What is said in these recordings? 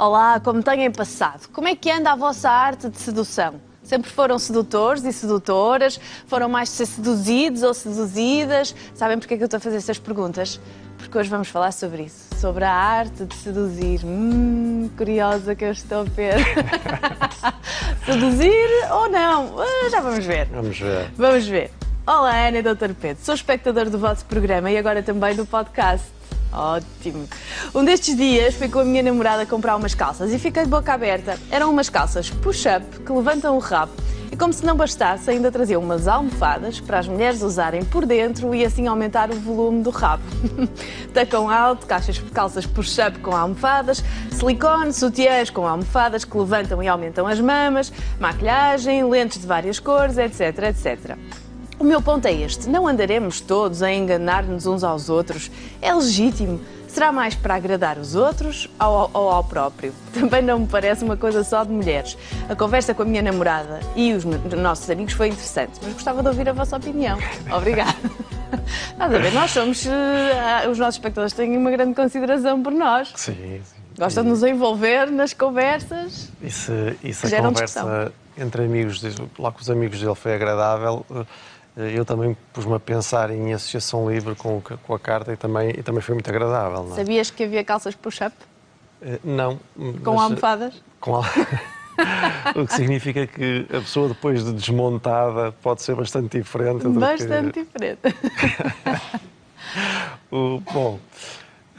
Olá, como têm passado? Como é que anda a vossa arte de sedução? Sempre foram sedutores e sedutoras? Foram mais de ser seduzidos ou seduzidas? Sabem porque é que eu estou a fazer estas perguntas? Porque hoje vamos falar sobre isso, sobre a arte de seduzir. Hum, curiosa que eu estou, Pedro. seduzir ou não? Ah, já vamos ver. Vamos ver. Vamos ver. Olá, Ana e Dr. Pedro. Sou espectador do vosso programa e agora também do podcast. Ótimo. Um destes dias fui com a minha namorada comprar umas calças e fiquei de boca aberta. Eram umas calças push-up que levantam o rabo e, como se não bastasse, ainda traziam umas almofadas para as mulheres usarem por dentro e assim aumentar o volume do rabo. Tacão alto, caixas calças push-up com almofadas, silicone, sutiãs com almofadas que levantam e aumentam as mamas, maquilhagem, lentes de várias cores, etc, etc. O meu ponto é este: não andaremos todos a enganar-nos uns aos outros. É legítimo. Será mais para agradar os outros ou ao, ao, próprio? Também não me parece uma coisa só de mulheres. A conversa com a minha namorada e os nossos amigos foi interessante, mas gostava de ouvir a vossa opinião. Obrigada. Nada a ver, nós somos. Uh, os nossos espectadores têm uma grande consideração por nós. Sim, sim. Gostam de nos envolver nas conversas. E se, e se a conversa discussão. entre amigos, lá com os amigos dele foi agradável eh, eu também pus-me a pensar em associação livre com, com a carta e também, e também foi muito agradável. É? Sabias que havia calças push-up? Uh, não. Com mas, almofadas? Com al... o que significa que a pessoa depois de desmontada pode ser bastante diferente. Bastante que... diferente. o, bom,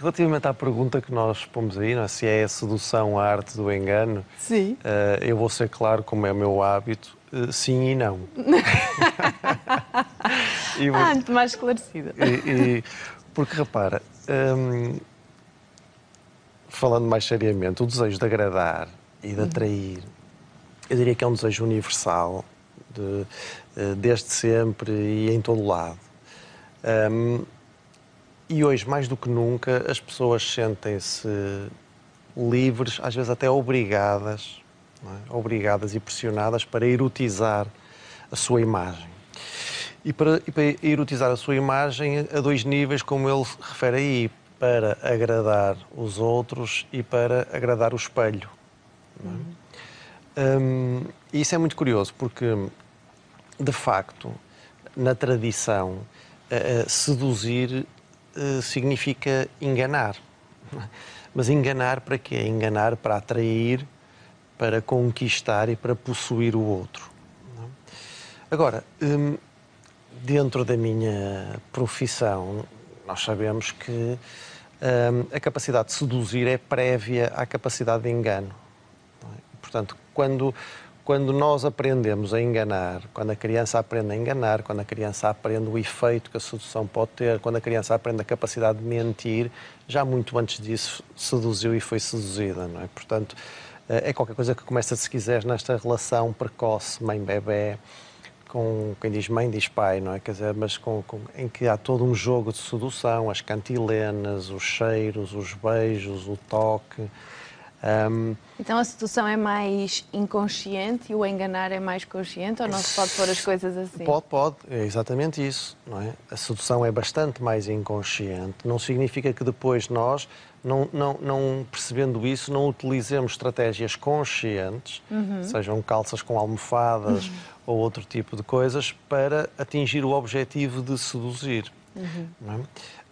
relativamente à pergunta que nós pomos aí, é? se é a sedução a arte do engano, Sim. Uh, eu vou ser claro, como é o meu hábito, uh, sim e não. e, ah, muito mais esclarecida. E, e, porque, repara, hum, falando mais seriamente, o desejo de agradar e de atrair, eu diria que é um desejo universal, de, eh, desde sempre e em todo lado. Um, e hoje, mais do que nunca, as pessoas sentem-se livres, às vezes até obrigadas, é? obrigadas e pressionadas para erotizar a sua imagem e para, e para erotizar a sua imagem a dois níveis, como ele refere aí, para agradar os outros e para agradar o espelho. Uhum. Um, e isso é muito curioso, porque, de facto, na tradição, uh, seduzir uh, significa enganar. Mas enganar para quê? Enganar para atrair, para conquistar e para possuir o outro. Agora, um, dentro da minha profissão, nós sabemos que um, a capacidade de seduzir é prévia à capacidade de engano. É? Portanto, quando, quando nós aprendemos a enganar, quando a criança aprende a enganar, quando a criança aprende o efeito que a sedução pode ter, quando a criança aprende a capacidade de mentir, já muito antes disso seduziu e foi seduzida, não é? Portanto, eh, é qualquer coisa que começa, se quiseres, nesta relação precoce mãe-bebé, com quem diz mãe diz pai, não é? Quer dizer, mas com, com, em que há todo um jogo de sedução, as cantilenas, os cheiros, os beijos, o toque. Um... Então a sedução é mais inconsciente e o enganar é mais consciente ou não se pode pôr as coisas assim? Pode, pode, é exatamente isso, não é? A sedução é bastante mais inconsciente, não significa que depois nós, não, não, não percebendo isso, não utilizemos estratégias conscientes, uhum. sejam calças com almofadas uhum ou outro tipo de coisas para atingir o objetivo de seduzir. Uhum.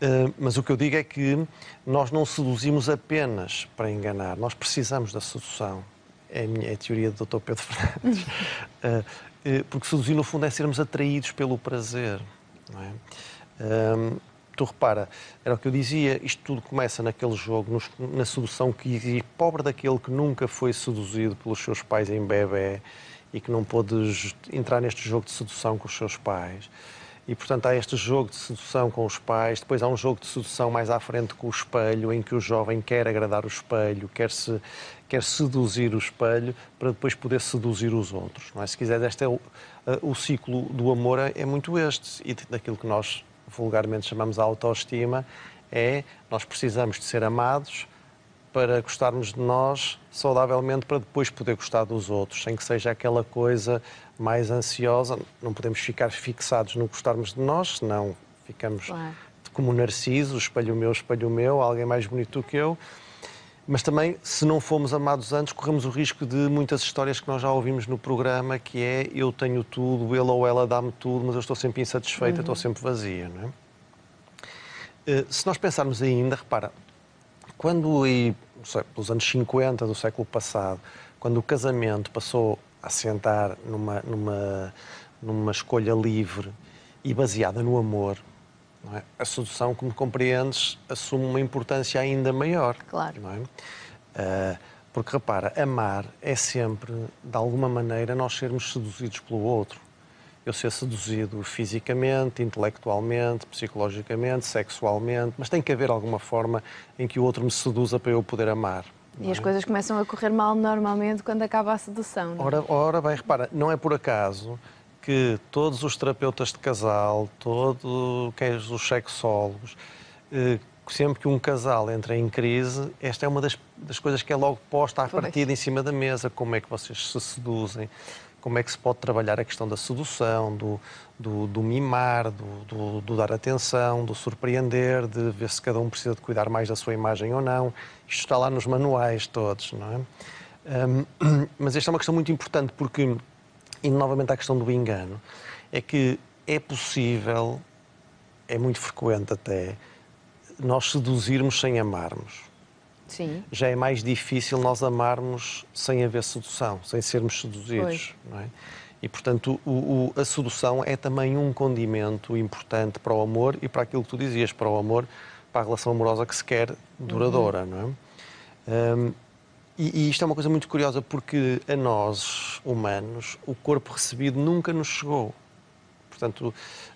É? Uh, mas o que eu digo é que nós não seduzimos apenas para enganar, nós precisamos da sedução. É a, minha, é a teoria do Dr. Pedro Fernandes. uh, uh, porque seduzir, no fundo, é sermos atraídos pelo prazer. É? tu repara, era o que eu dizia, isto tudo começa naquele jogo, nos, na sedução que existe. Pobre daquele que nunca foi seduzido pelos seus pais em bebê e que não pôde entrar neste jogo de sedução com os seus pais. E, portanto, há este jogo de sedução com os pais, depois há um jogo de sedução mais à frente com o espelho, em que o jovem quer agradar o espelho, quer, -se, quer seduzir o espelho, para depois poder seduzir os outros. Não é? Se quiser, este é o, o ciclo do amor é, é muito este, e daquilo que nós vulgarmente chamamos a autoestima, é nós precisamos de ser amados, para gostarmos de nós saudavelmente para depois poder gostar dos outros, sem que seja aquela coisa mais ansiosa. Não podemos ficar fixados no gostarmos de nós, senão ficamos claro. como Narciso, espelho meu, espelho meu, alguém mais bonito do que eu. Mas também, se não fomos amados antes, corremos o risco de muitas histórias que nós já ouvimos no programa, que é eu tenho tudo, ele ou ela dá-me tudo, mas eu estou sempre insatisfeita, uhum. estou sempre vazia. Não é? Eh, se nós pensarmos ainda, repara, quando sei, pelos anos 50 do século passado, quando o casamento passou a sentar numa, numa, numa escolha livre e baseada no amor, é? a sedução, como compreendes, assume uma importância ainda maior. Claro. Não é? Uh, porque repara, amar é sempre, de alguma maneira, nós sermos seduzidos pelo outro. Eu ser seduzido fisicamente, intelectualmente, psicologicamente, sexualmente, mas tem que haver alguma forma em que o outro me seduza para eu poder amar. E é? as coisas começam a correr mal normalmente quando acaba a sedução. Não é? ora, ora bem, repara, não é por acaso que todos os terapeutas de casal, todos os sexólogos, eh, sempre que um casal entra em crise, esta é uma das, das coisas que é logo posta à partida em cima da mesa, como é que vocês se seduzem, como é que se pode trabalhar a questão da sedução, do, do, do mimar, do, do, do, dar atenção, do surpreender, de ver se cada um precisa de cuidar mais da sua imagem ou não. Isto está lá nos manuais todos, não é? Um, mas esta é uma questão muito importante porque e novamente à questão do engano, é que é possível, é muito frequente até, nós seduzirmos sem amarmos. Sim. Já é mais difícil nós amarmos sem haver sedução, sem sermos seduzidos. Não é? E, portanto, o, o, a sedução é também um condimento importante para o amor e para aquilo que tu dizias, para o amor, para a relação amorosa que se quer duradoura. Uhum. Não é? Um, e, e, isto é uma coisa muito curiosa porque a nós, humanos, o corpo recebido nunca nos chegou. Portanto,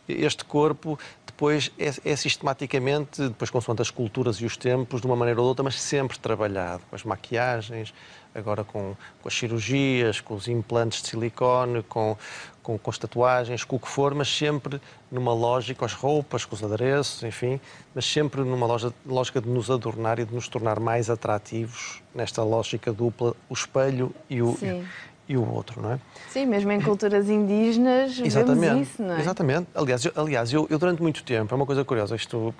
este corpo depois é, é, sistematicamente, depois consoante as culturas e os tempos, de uma maneira ou de outra, mas sempre trabalhado, com as maquiagens, agora com, com as cirurgias, com os implantes de silicone, com, com, com as tatuagens, com o que for, mas sempre numa lógica, com as roupas, com os adereços, enfim, mas sempre numa loja, lógica de nos adornar e de nos tornar mais atrativos nesta lógica dupla, o espelho e o, e o outro, não é? Sim, mesmo em culturas indígenas Exatamente. vemos isso, não é? Exatamente. Aliás, eu, aliás eu, eu, durante muito tempo, é uma coisa curiosa, isto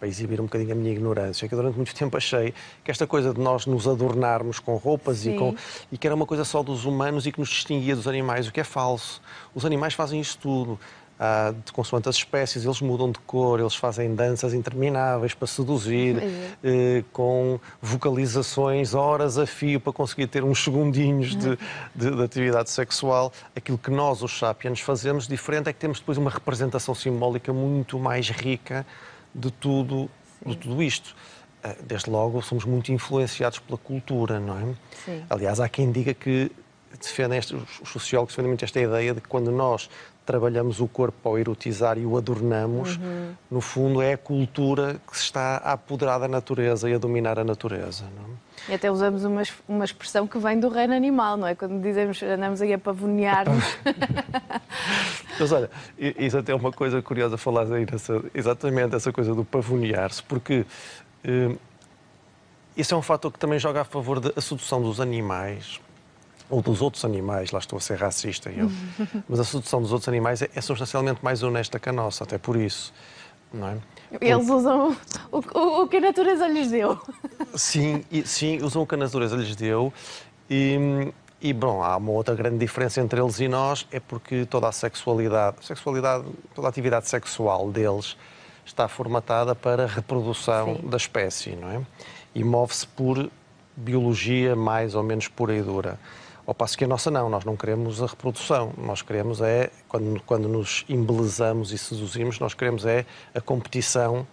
para exibir um bocadinho a minha ignorância, que eu durante muito tempo achei que esta coisa de nós nos adornarmos com roupas e, com, e que era uma coisa só dos humanos e que nos distinguia dos animais, o que é falso. Os animais fazem isso tudo. Ah, de consoante as espécies, eles mudam de cor, eles fazem danças intermináveis para seduzir, é. eh, com vocalizações horas a fio para conseguir ter uns segundinhos de, de, de, atividade sexual. Aquilo que nós, os sapiens, fazemos diferente é que temos depois uma representação simbólica muito mais rica de tudo, de tudo isto. Ah, desde logo, somos muito influenciados pela cultura, não é? Sim. Aliás, há quem diga que defendem este, os sociólogos defendem muito esta ideia de que quando nós trabalhamos o corpo ao erotizar e o adornamos, uhum. no fundo é a cultura que se está a apoderar da natureza e a dominar a natureza. Não? É? E até usamos uma, uma expressão que vem do reino animal, não é? Quando dizemos andamos aí a pavonear-nos. Mas olha, isso até é uma coisa curiosa falar aí nessa, exatamente essa coisa do pavonear-se, porque eh, isso é um fator que também joga a favor da sedução dos animais ou dos outros animais, lá estou a ser racista eu, mas a sedução dos outros animais é, é substancialmente mais honesta que a nossa, até por isso. Não é? Eles usam o, o, o, que a natureza lhes deu. Sim, sim, usam o que a natureza lhes deu. E, e, bom, há uma outra grande diferença entre eles e nós, é porque toda a sexualidade, sexualidade toda a atividade sexual deles está formatada para a reprodução sim. da espécie, não é? E move-se por biologia mais ou menos pura e dura. Ao passo que a nossa não, nós não queremos a reprodução, nós queremos é, quando, quando nos embelezamos e seduzimos, nós queremos é a competição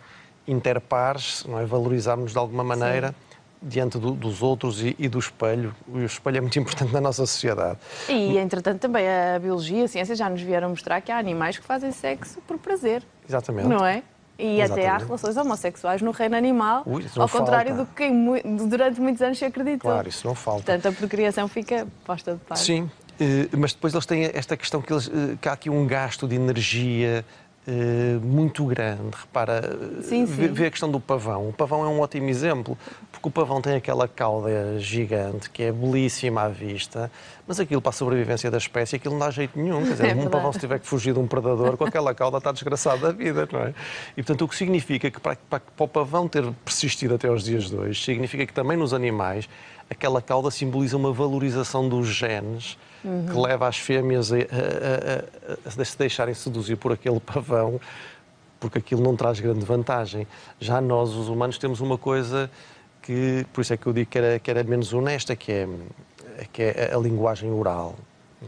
interpares, não é? valorizarmos de alguma maneira Sim. diante do, dos outros e, e, do espelho. O espelho é muito importante na nossa sociedade. E, entretanto, também a biologia, a ciência já nos vieram mostrar que há animais que fazem sexo por prazer. Exatamente. Não é? E Exatamente. até há relações homossexuais no reino animal, Ui, ao contrário falta. do que durante muitos anos se acreditou. Claro, isso não falta. Portanto, a procriação fica posta de parte. Sim, eh, mas depois eles têm esta questão que, eles, eh, que há aqui um gasto de energia muito grande. Repara, sim, sim. vê, a questão do pavão. O pavão é um ótimo exemplo, porque o pavão tem aquela cauda gigante que é belíssima à vista, mas aquilo para a sobrevivência da espécie, aquilo não dá jeito nenhum. Quer dizer, É um verdade. pavão, se tiver que fugir de um predador, com aquela cauda está desgraçado da vida, não é? E portanto, o que significa que para, para, para o pavão ter persistido até aos dias de hoje, significa que também nos animais aquela cauda simboliza uma valorização dos genes que leva as fêmeas a, a- a- a- se deixarem seduzir por aquele pavão, porque aquilo não traz grande vantagem. Já nós, os humanos, temos uma coisa que, por isso é que eu digo que era, que era menos honesta, que é, que é a linguagem oral. é?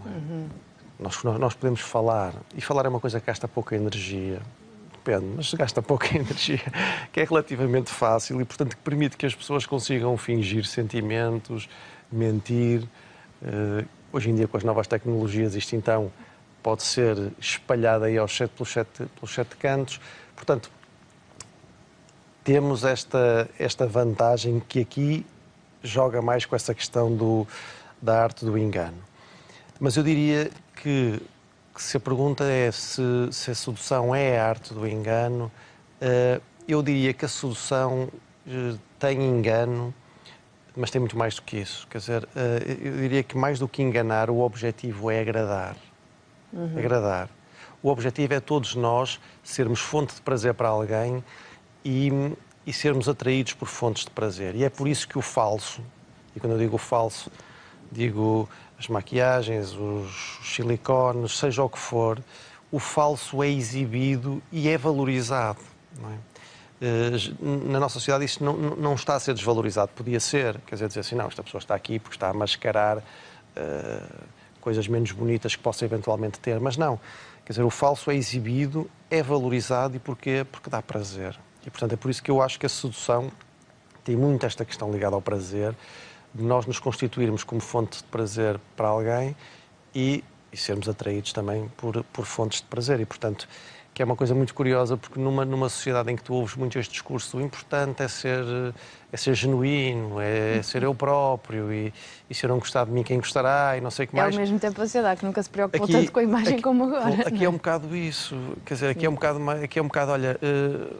Nós, nós podemos falar, e falar é uma coisa que gasta pouca energia, depende, mas gasta pouca energia, que é relativamente fácil e, portanto, que permite que as pessoas consigam fingir sentimentos, mentir. Eh, hoje em dia, com as novas tecnologias, isto então pode ser espalhado aí aos sete, pelos, sete, pelos sete cantos. Portanto, temos esta, esta vantagem que aqui joga mais com essa questão do, da arte do engano. Mas eu diria que se a pergunta é se, se a sedução é a arte do engano, eh, eu diria que a sedução eh, tem engano, mas tem muito mais do que isso. Quer dizer, eh, eu diria que mais do que enganar, o objetivo é agradar. Agradar. O objetivo é todos nós sermos fonte de prazer para alguém e, e sermos atraídos por fontes de prazer. E é por isso que o falso, e quando eu digo falso, digo as maquiagens, os silicones, seja o que for, o falso é exibido e é valorizado. é? Eh, Na nossa sociedade isso não, não está a ser desvalorizado. Podia ser, quer dizer, dizer assim, não, esta pessoa está aqui porque está a mascarar eh, coisas menos bonitas que possa eventualmente ter, mas não. Quer dizer, o falso é exibido, é valorizado e porquê? Porque dá prazer. E, portanto, é por isso que eu acho que a sedução tem muito esta questão ligada ao prazer, de nós nos constituirmos como fonte de prazer para alguém e, e sermos atraídos também por, por fontes de prazer. E, portanto, que é uma coisa muito curiosa, porque numa, numa sociedade em que tu ouves muito este discurso, o importante é ser, é ser genuíno, é ser eu próprio e, e se eu não gostar de mim, quem gostará e não sei o que É ao mais. mesmo tempo a sociedade que nunca se preocupou tanto com a imagem aqui- como agora. Aqui é um bocado isso. Quer dizer, aqui é um bocado, aqui é um bocado olha, eh,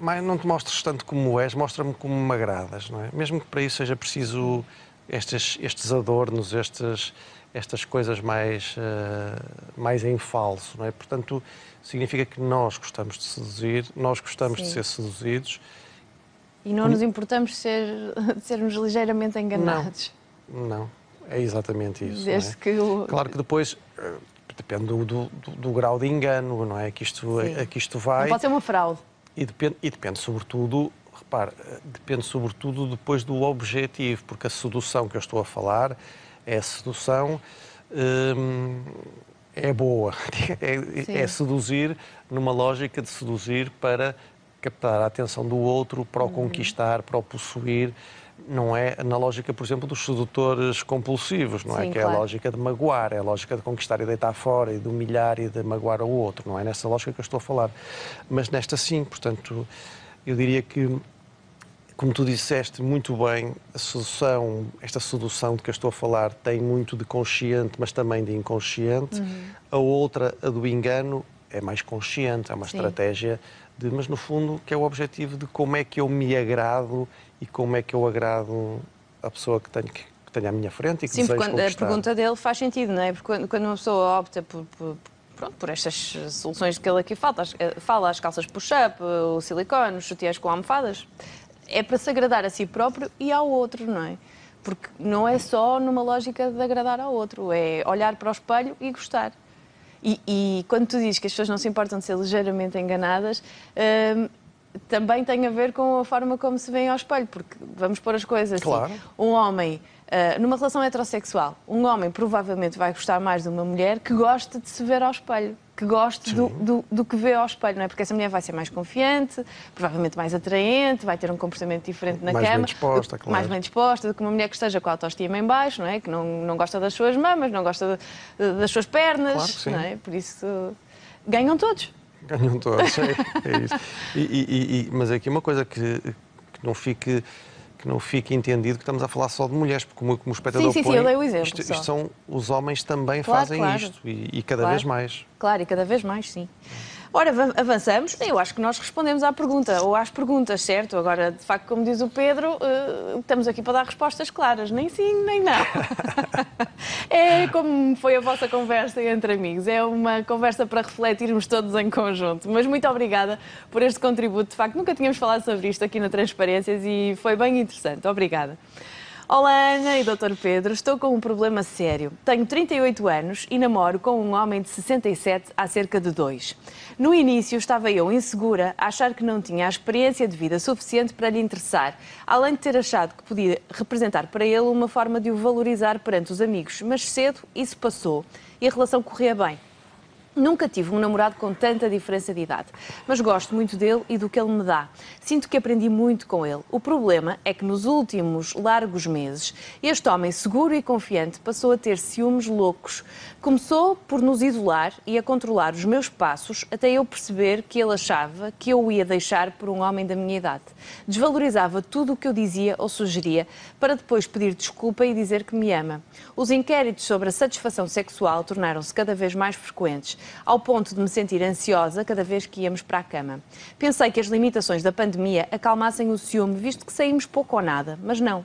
mais não te mostres tanto como és, mostra-me como me agradas, não é? Mesmo que para isso seja preciso estes, estes adornos, estes, estas coisas mais, eh, mais em falso, não é? Portanto, significa que nós gostamos de seduzir, nós gostamos de Sim. ser seduzidos. E não nos importamos de, ser, de sermos ligeiramente enganados. Não, é exatamente isso. não é? Desde que o. Claro que depois eh, depende do, do- do- grau de engano, não é? Que isto, Sim. a que isto Não vai. pode ser uma fraude. E depende, e depende sobretudo, repare, depende sobretudo depois do objetivo, porque a sedução que eu estou a falar é a sedução. hum, é boa, é, é seduzir numa lógica de seduzir para captar a atenção do outro, para o conquistar, para o possuir. Não é na lógica, por exemplo, dos sedutores compulsivos, não é? Sim, Que é claro. a lógica de magoar, é a lógica de conquistar e deitar fora, e de humilhar e de magoar o outro. Não é nessa lógica que eu estou a falar. Mas nesta sim, portanto, eu diria que como tu disseste muito bem, a sedução, esta sedução de que eu estou a falar, tem muito de consciente, mas também de inconsciente. A outra, a do engano, é mais consciente, é uma Sim. estratégia de, mas no fundo, que é o objetivo de como é que eu me agrado e como é que eu agrado a pessoa que tenho, que, que tenho à minha frente e que Sim, porque desejo quando- a pergunta dele faz sentido, não é? Porque quando, quando uma pessoa opta por, por- pronto, por estas soluções que ele aqui fala, as, eh, fala, as calças push-up, o silicone, os sutiãs com almofadas, é para se agradar a si próprio e ao outro, não é? Porque não é só numa lógica de agradar ao outro, é olhar para o espelho e gostar. E, e quando tu dizes que as pessoas não se importam de ser ligeiramente enganadas, hum, também tem a ver com a forma como se vêem ao espelho, porque vamos pôr as coisas Claro. assim. Um homem, ah, numa relação heterossexual, um homem provavelmente vai gostar mais de uma mulher que goste de se ver ao espelho, que goste do, do, do que vê ao espelho, não é? Porque essa mulher vai ser mais confiante, provavelmente mais atraente, vai ter um comportamento diferente na Mais bem cama. disposta, do- claro. Mais bem disposta do que uma mulher que esteja com a autoestima em baixo, não é? Que não, não gosta das suas mamas, não gosta de- das suas pernas, Claro que sim. não é? Por isso, ganham todos. Ganham todos, é, é isso. E, e- e- mas é aqui uma coisa que, que não fique que não fique entendido que estamos a falar só de mulheres, porque como, como o espectador Sim, sim, sim, põe, eu dei o exemplo isto, isto são os homens também Claro, fazem claro. isto e, e cada Claro. vez mais. claro, e cada vez mais, sim. Ora, avançamos. Eu acho que nós respondemos à pergunta, ou às perguntas, certo? Agora, de facto, como diz o Pedro, uh, estamos aqui para dar respostas claras. Nem sim, nem não. é como foi a vossa conversa entre amigos. É uma conversa para refletirmos todos em conjunto. Mas muito obrigada por este contributo. De facto, nunca tínhamos falado sobre isto aqui na Transparências e foi bem interessante. Obrigada. Olá Ana e Dr. Pedro, estou com um problema sério. Tenho 38 anos e namoro com um homem de 67 há cerca de dois. No início estava eu insegura, a achar que não tinha a experiência de vida suficiente para lhe interessar, além de ter achado que podia representar para ele uma forma de o valorizar perante os amigos. Mas cedo isso passou e a relação corria bem. Nunca tive um namorado com tanta diferença de idade, mas gosto muito dele e do que ele me dá. Sinto que aprendi muito com ele. O problema é que nos últimos largos meses, este homem seguro e confiante passou a ter ciúmes loucos. Começou por nos isolar e a controlar os meus passos até eu perceber que ele achava que eu o ia deixar por um homem da minha idade. Desvalorizava tudo o que eu dizia ou sugeria para depois pedir desculpa e dizer que me ama. Os inquéritos sobre a satisfação sexual tornaram-se cada vez mais frequentes ao ponto de me sentir ansiosa cada vez que íamos para a cama. Pensei que as limitações da pandemia acalmassem o ciúme, visto que saímos pouco ou nada, mas não.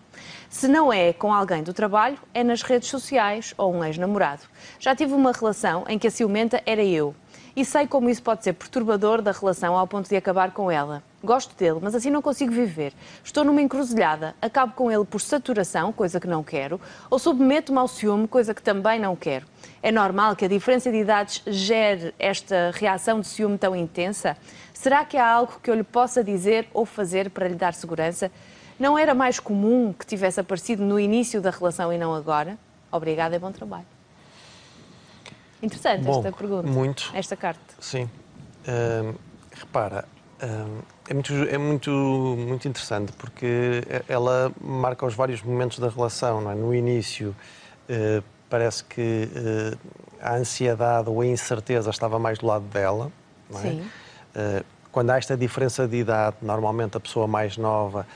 Se não é com alguém do trabalho, é nas redes sociais ou um ex-namorado. Já tive uma relação em que a ciumenta era eu e sei como isso pode ser perturbador da relação ao ponto de acabar com ela. Gosto dele, mas assim não consigo viver. Estou numa encruzilhada, acabo com ele por saturação, coisa que não quero, ou submeto-me ao ciúme, coisa que também não quero. É normal que a diferença de idades gere esta reação de ciúme tão intensa? Será que há algo que eu lhe possa dizer ou fazer para lhe dar segurança? Não era mais comum que tivesse aparecido no início da relação e não agora? Obrigada e bom trabalho. Interessante Bom, esta pergunta. Muito. Esta carta. Sim. Uh, repara, uh, é, muito, é muito, muito interessante porque ela marca os vários momentos da relação. Não é? No início, uh, parece que a ansiedade ou a incerteza estava mais do lado dela. Não é? Sim. quando há esta diferença de idade, normalmente a pessoa mais nova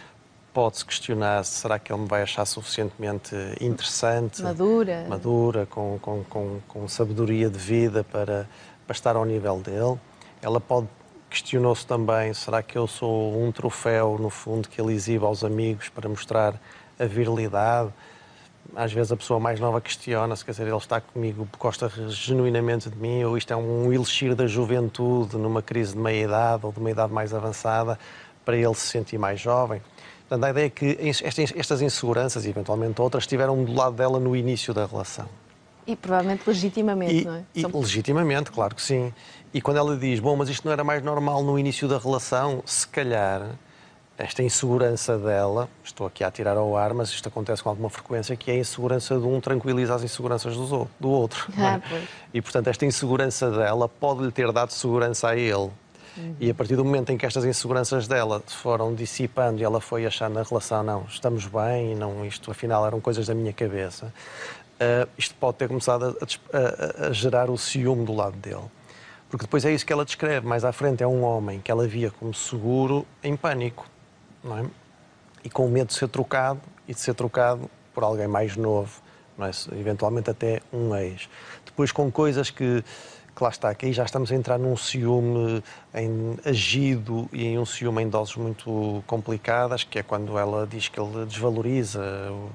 pode-se questionar se será que ele me vai achar suficientemente interessante, madura, madura com, com, com, com sabedoria de vida para, para estar ao nível dele. Ela pode questionou-se também, será que eu sou um troféu, no fundo, que ele exibe aos amigos para mostrar a virilidade? Às vezes a pessoa mais nova questiona-se, quer dizer, ele está comigo gosta genuinamente de mim, ou isto é um elixir da juventude numa crise de meia-idade ou de uma idade mais avançada, para ele se sentir mais jovem. Portanto, a ideia é que estas inseguranças e eventualmente outras estiveram do lado dela no início da relação. E provavelmente legitimamente, e, não é? E, São... Legitimamente, claro que sim. E quando ela diz, bom, mas isto não era mais normal no início da relação, se calhar esta insegurança dela, estou aqui a tirar ao ar, mas isto acontece com alguma frequência, que é a insegurança de um tranquiliza as inseguranças do outro. Ah, é? E, portanto, esta insegurança dela pode-lhe ter dado segurança a ele. Uhum. E a partir do momento em que estas inseguranças dela foram dissipando e ela foi achando na relação, não, estamos bem, não, isto afinal eram coisas da minha cabeça, uh, isto pode ter começado a, a, a, gerar o ciúme do lado dele. Porque depois é isso que ela descreve. Mais à frente é um homem que ela via como seguro em pânico, não é? E com medo de ser trocado e de ser trocado por alguém mais novo, não é? eventualmente até um ex. Depois com coisas que que lá está, aí já estamos a entrar num ciúme em, agido e em um ciúme em doses muito complicadas, que é quando ela diz que ele desvaloriza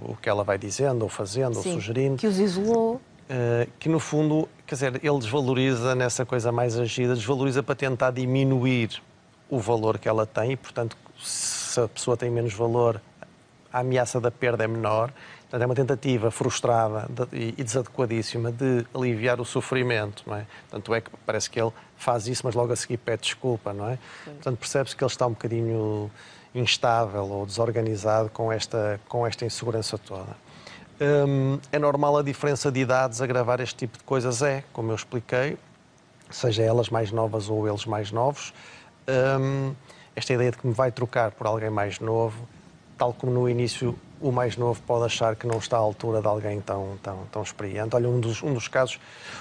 o que ela vai dizendo, ou fazendo, Sim, ou sugerindo. Que os isolou. Uh, que no fundo, quer dizer, ele desvaloriza nessa coisa mais agida, desvaloriza para tentar diminuir o valor que ela tem e, portanto, se a pessoa tem menos valor, a ameaça da perda é menor Portanto, é uma tentativa frustrada e desadequadíssima de aliviar o sofrimento, não é? Tanto é que parece que ele faz isso, mas logo a seguir pede desculpa, não é? Sim. Portanto, percebe-se que ele está um bocadinho instável ou desorganizado com esta, com esta insegurança toda. Hum, é normal a diferença de idades agravar este tipo de coisas? É, como eu expliquei, seja elas mais novas ou eles mais novos. Hum, esta ideia de que me vai trocar por alguém mais novo, tal como no início o mais novo pode achar que não está à altura de alguém tão, tão, tão experiente. Olha, um dos, um dos casos,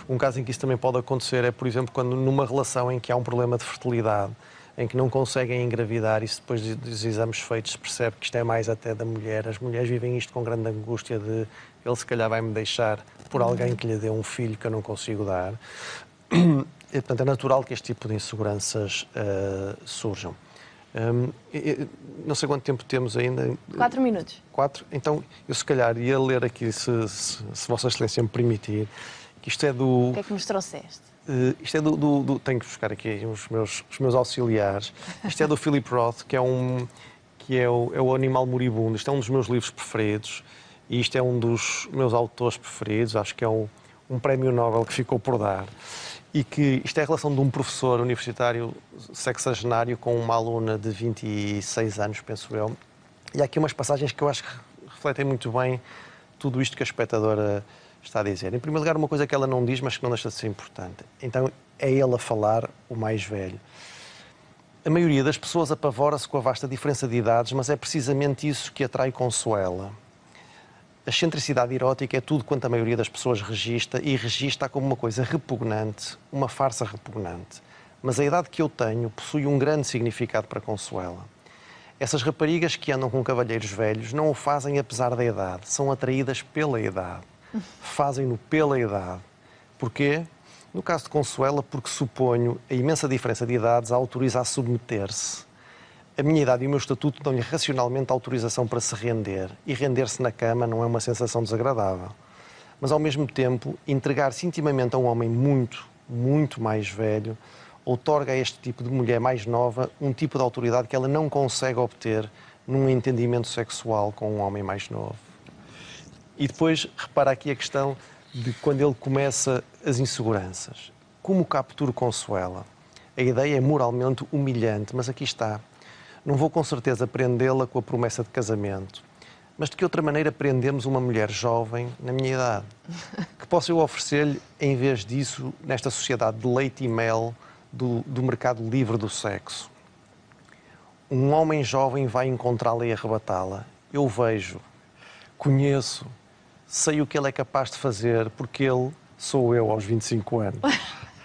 um caso em que isso também pode acontecer é, por exemplo, quando numa relação em que há um problema de fertilidade, em que não conseguem engravidar e depois dos exames feitos se percebe que isto é mais até da mulher. As mulheres vivem isto com grande angústia de ele se calhar vai-me deixar por alguém que lhe dê um filho que eu não consigo dar. e, portanto, é natural que este tipo de inseguranças uh, surjam. Um, não sei quanto tempo temos ainda. Quatro minutos. Quatro? Então, eu se calhar ia ler aqui, se, se, se Vossa Excelência me permitir, que isto é do. O que é que nos trouxeste? Uh, isto é do, do, do, Tenho que buscar aqui os meus, os meus auxiliares. Isto é do Philip Roth, que é um. que é o, é o Animal Moribundo. Isto é um dos meus livros preferidos e isto é um dos meus autores preferidos. Acho que é um, um prémio Nobel que ficou por dar e que isto é a relação de um professor universitário sexagenário com uma aluna de 26 anos, penso eu. E há aqui umas passagens que eu acho que refletem muito bem tudo isto que a espectadora está a dizer. Em primeiro lugar, uma coisa que ela não diz, mas que não deixa de ser importante. Então, é ele a falar, o mais velho. A maioria das pessoas apavora-se com a vasta diferença de idades, mas é precisamente isso que atrai Consuela. A excentricidade erótica é tudo quanto a maioria das pessoas registra e registra como uma coisa repugnante, uma farsa repugnante. Mas a idade que eu tenho possui um grande significado para Consuela. Essas raparigas que andam com cavalheiros velhos não o fazem apesar da idade, são atraídas pela idade. Fazem-no pela idade. Porquê? No caso de Consuela, porque suponho a imensa diferença de idades a autoriza a submeter-se a minha idade e o meu estatuto dão-lhe racionalmente autorização para se render. E render-se na cama não é uma sensação desagradável. Mas, ao mesmo tempo, entregar-se intimamente a um homem muito, muito mais velho outorga a este tipo de mulher mais nova um tipo de autoridade que ela não consegue obter num entendimento sexual com um homem mais novo. E depois, repara aqui a questão de quando ele começa as inseguranças. Como capturo Consuela? A ideia é moralmente humilhante, mas aqui está. Não vou com certeza prendê-la com a promessa de casamento, mas de que outra maneira prendemos uma mulher jovem na minha idade? Que posso eu oferecer-lhe, em vez disso, nesta sociedade de leite e mel do, do mercado livre do sexo? Um homem jovem vai encontrá-la e arrebatá-la. Eu vejo, conheço, sei o que ele é capaz de fazer, porque ele sou eu aos 25 anos.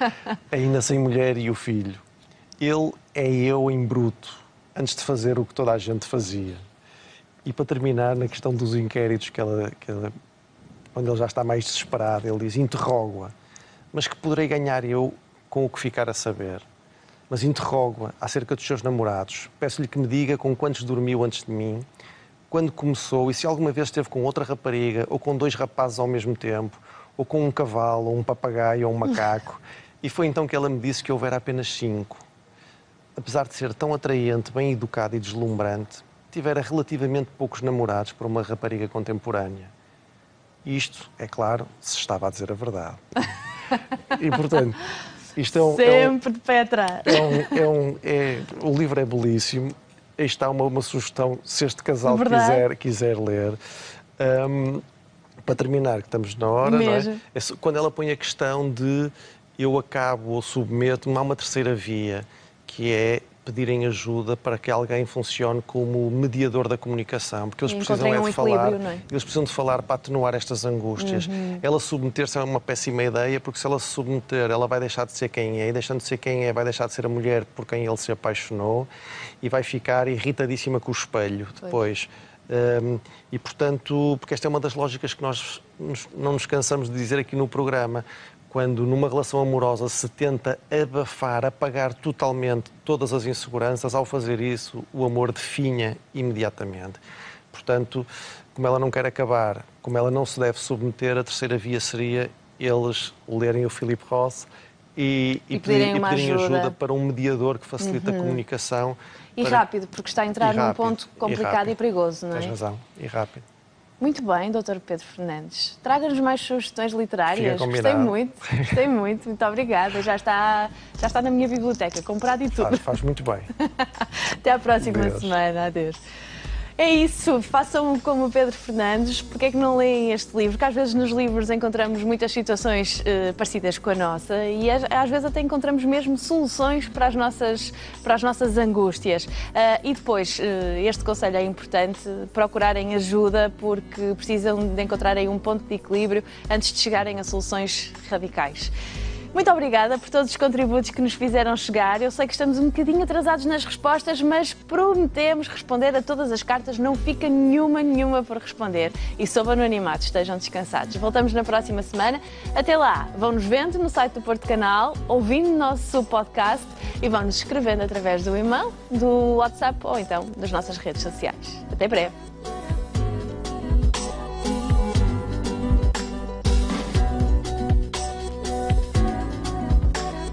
Ainda sem mulher e o filho. Ele é eu em bruto antes de fazer o que toda a gente fazia. E para terminar, na questão dos inquéritos, que ela, que ela, quando ele já está mais desesperado, ele diz: interrogo-a, mas que poderei ganhar eu com o que ficar a saber. Mas interrogo-a acerca dos seus namorados. Peço-lhe que me diga com quantos dormiu antes de mim, quando começou e se alguma vez esteve com outra rapariga ou com dois rapazes ao mesmo tempo, ou com um cavalo, ou um papagaio, ou um macaco. E foi então que ela me disse que houvera apenas cinco apesar de ser tão atraente, bem educado e deslumbrante, tivera relativamente poucos namorados para uma rapariga contemporânea. Isto, é claro, se estava a dizer a verdade. E, portanto, isto é um... Sempre é um, de pé atrás. É um, é um, é, o livro é belíssimo. Aí está uma, uma sugestão, se este casal quiser, quiser ler. Para terminar, que estamos na hora, é? É, quando ela põe a questão de eu acabo ou submeto-me a uma terceira via que é pedirem ajuda para que alguém funcione como mediador da comunicação, porque eles precisam é de falar, é? eles precisam de falar para atenuar estas angústias. Uhum. Ela submeter-se é uma péssima ideia, porque se ela se submeter, ela vai deixar de ser quem é, e deixando de ser quem é, vai deixar de ser a mulher por quem ele se apaixonou e vai ficar irritadíssima com o espelho depois. Um, e, portanto, porque esta é uma das lógicas que nós não nos cansamos de dizer aqui no programa quando numa relação amorosa se tenta abafar, apagar totalmente todas as inseguranças, ao fazer isso, o amor definha imediatamente. Portanto, como ela não quer acabar, como ela não se deve submeter, a terceira via seria eles lerem o Philip Ross e, e, e pedirem, e pedirem ajuda. ajuda. para um mediador que facilita uhum. a comunicação. E para... rápido, porque está a entrar num ponto complicado e, e perigoso, não é? Tens razão, e rápido. Muito bem, Dr. Pedro Fernandes. Traga-nos mais sugestões literárias. Gostei muito, gostei muito. Muito obrigada. Já está, já está na minha biblioteca, comprado e tudo. Faz, faz muito bem. Até à próxima Deus. semana. Adeus. É isso, façam como o Pedro Fernandes, porque é que não leem este livro? Porque às vezes nos livros encontramos muitas situações uh, parecidas com a nossa e às, às, vezes até encontramos mesmo soluções para as nossas, para as nossas angústias. Uh, e depois, uh, este conselho é importante, procurarem ajuda porque precisam de encontrarem um ponto de equilíbrio antes de chegarem a soluções radicais. Muito obrigada por todos os contributos que nos fizeram chegar. Eu sei que estamos um bocadinho atrasados nas respostas, mas prometemos responder a todas as cartas. Não fica nenhuma, nenhuma por responder. E sob anonimato, estejam descansados. Voltamos na próxima semana. Até lá, vão-nos vendo no site do Porto Canal, ouvindo o nosso podcast e vão-nos escrevendo através do e-mail, do WhatsApp ou então das nossas redes sociais. Até breve.